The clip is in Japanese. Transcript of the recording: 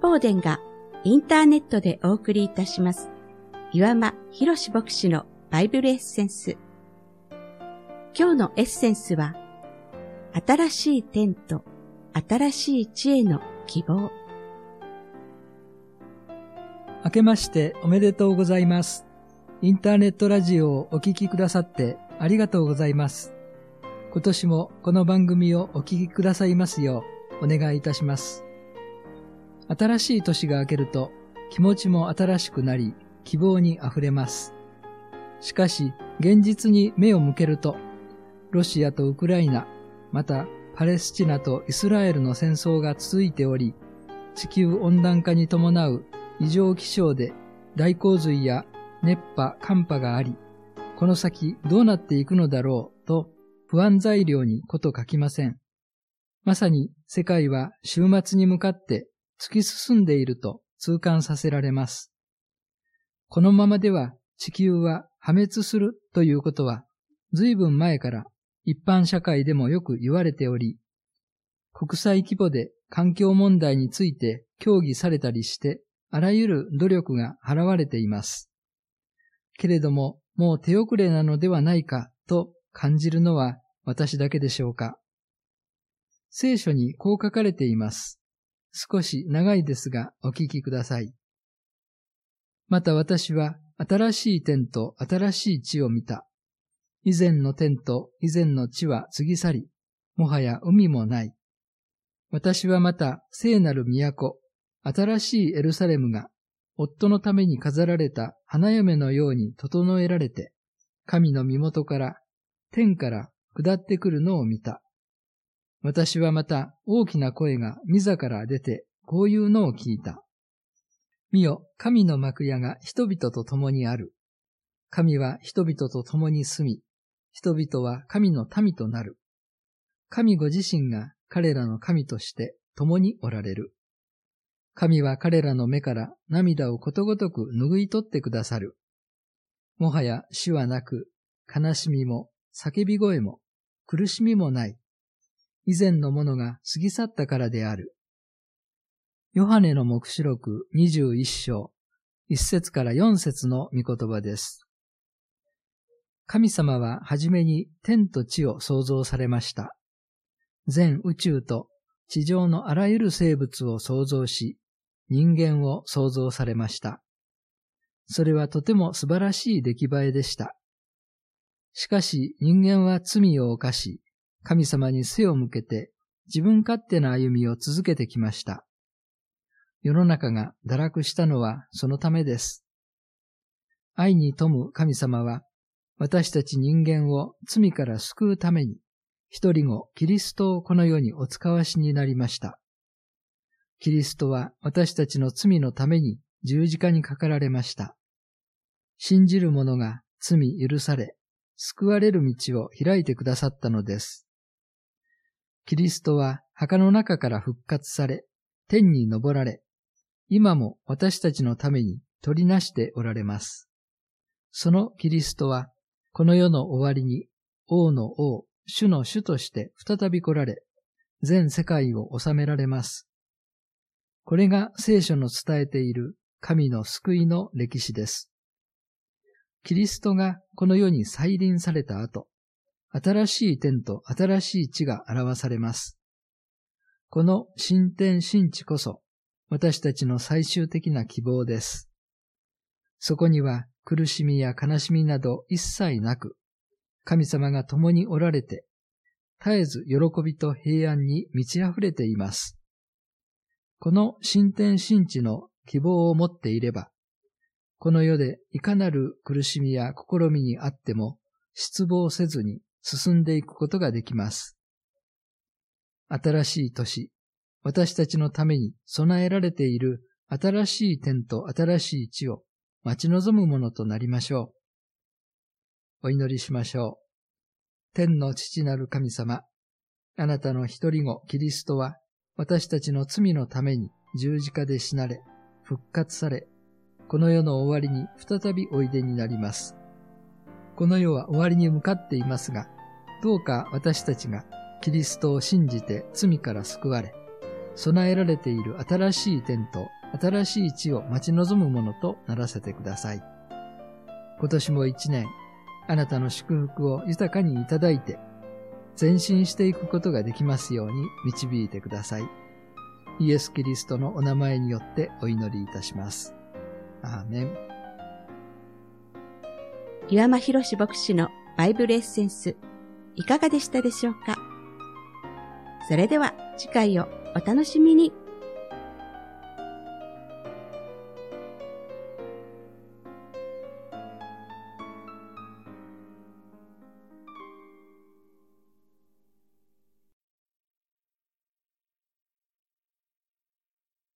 法殿がインターネットでお送りいたします。岩間博士牧師のバイブルエッセンス。今日のエッセンスは、新しい天と新しい知恵の希望。明けましておめでとうございます。インターネットラジオをお聴きくださってありがとうございます。今年もこの番組をお聴きくださいますようお願いいたします。新しい年が明けると気持ちも新しくなり希望に溢れます。しかし現実に目を向けるとロシアとウクライナ、またパレスチナとイスラエルの戦争が続いており地球温暖化に伴う異常気象で大洪水や熱波、寒波があり、この先どうなっていくのだろうと不安材料にこと書きません。まさに世界は終末に向かって突き進んでいると痛感させられます。このままでは地球は破滅するということは随分前から一般社会でもよく言われており、国際規模で環境問題について協議されたりして、あらゆる努力が払われています。けれども、もう手遅れなのではないかと感じるのは私だけでしょうか。聖書にこう書かれています。少し長いですがお聞きください。また私は新しい天と新しい地を見た。以前の天と以前の地は過ぎ去り、もはや海もない。私はまた聖なる都、新しいエルサレムが、夫のために飾られた花嫁のように整えられて、神の身元から、天から下ってくるのを見た。私はまた大きな声が御座から出て、こういうのを聞いた。見よ、神の幕屋が人々と共にある。神は人々と共に住み、人々は神の民となる。神ご自身が彼らの神として共におられる。神は彼らの目から涙をことごとく拭い取ってくださる。もはや死はなく、悲しみも叫び声も苦しみもない。以前のものが過ぎ去ったからである。ヨハネの目視録21章、1節から4節の御言葉です。神様ははじめに天と地を創造されました。全宇宙と地上のあらゆる生物を創造し、人間を創造されました。それはとても素晴らしい出来栄えでした。しかし人間は罪を犯し、神様に背を向けて自分勝手な歩みを続けてきました。世の中が堕落したのはそのためです。愛に富む神様は、私たち人間を罪から救うために、一人後キリストをこの世にお使わしになりました。キリストは私たちの罪のために十字架にかかられました。信じる者が罪許され、救われる道を開いてくださったのです。キリストは墓の中から復活され、天に昇られ、今も私たちのために取りなしておられます。そのキリストは、この世の終わりに王の王、主の主として再び来られ、全世界を治められます。これが聖書の伝えている神の救いの歴史です。キリストがこの世に再臨された後、新しい天と新しい地が表されます。この新天新地こそ、私たちの最終的な希望です。そこには苦しみや悲しみなど一切なく、神様が共におられて、絶えず喜びと平安に満ち溢れています。この新天新地の希望を持っていれば、この世でいかなる苦しみや試みにあっても失望せずに進んでいくことができます。新しい年、私たちのために備えられている新しい天と新しい地を待ち望むものとなりましょう。お祈りしましょう。天の父なる神様、あなたの一人子キリストは私たちの罪のために十字架で死なれ、復活され、この世の終わりに再びおいでになります。この世は終わりに向かっていますが、どうか私たちがキリストを信じて罪から救われ、備えられている新しい天と新しい地を待ち望むものとならせてください。今年も一年、あなたの祝福を豊かにいただいて、前進していくことができますように導いてください。イエス・キリストのお名前によってお祈りいたします。アーメン。岩間博士牧師のバイブルエッセンス、いかがでしたでしょうか？それでは次回をお楽しみに。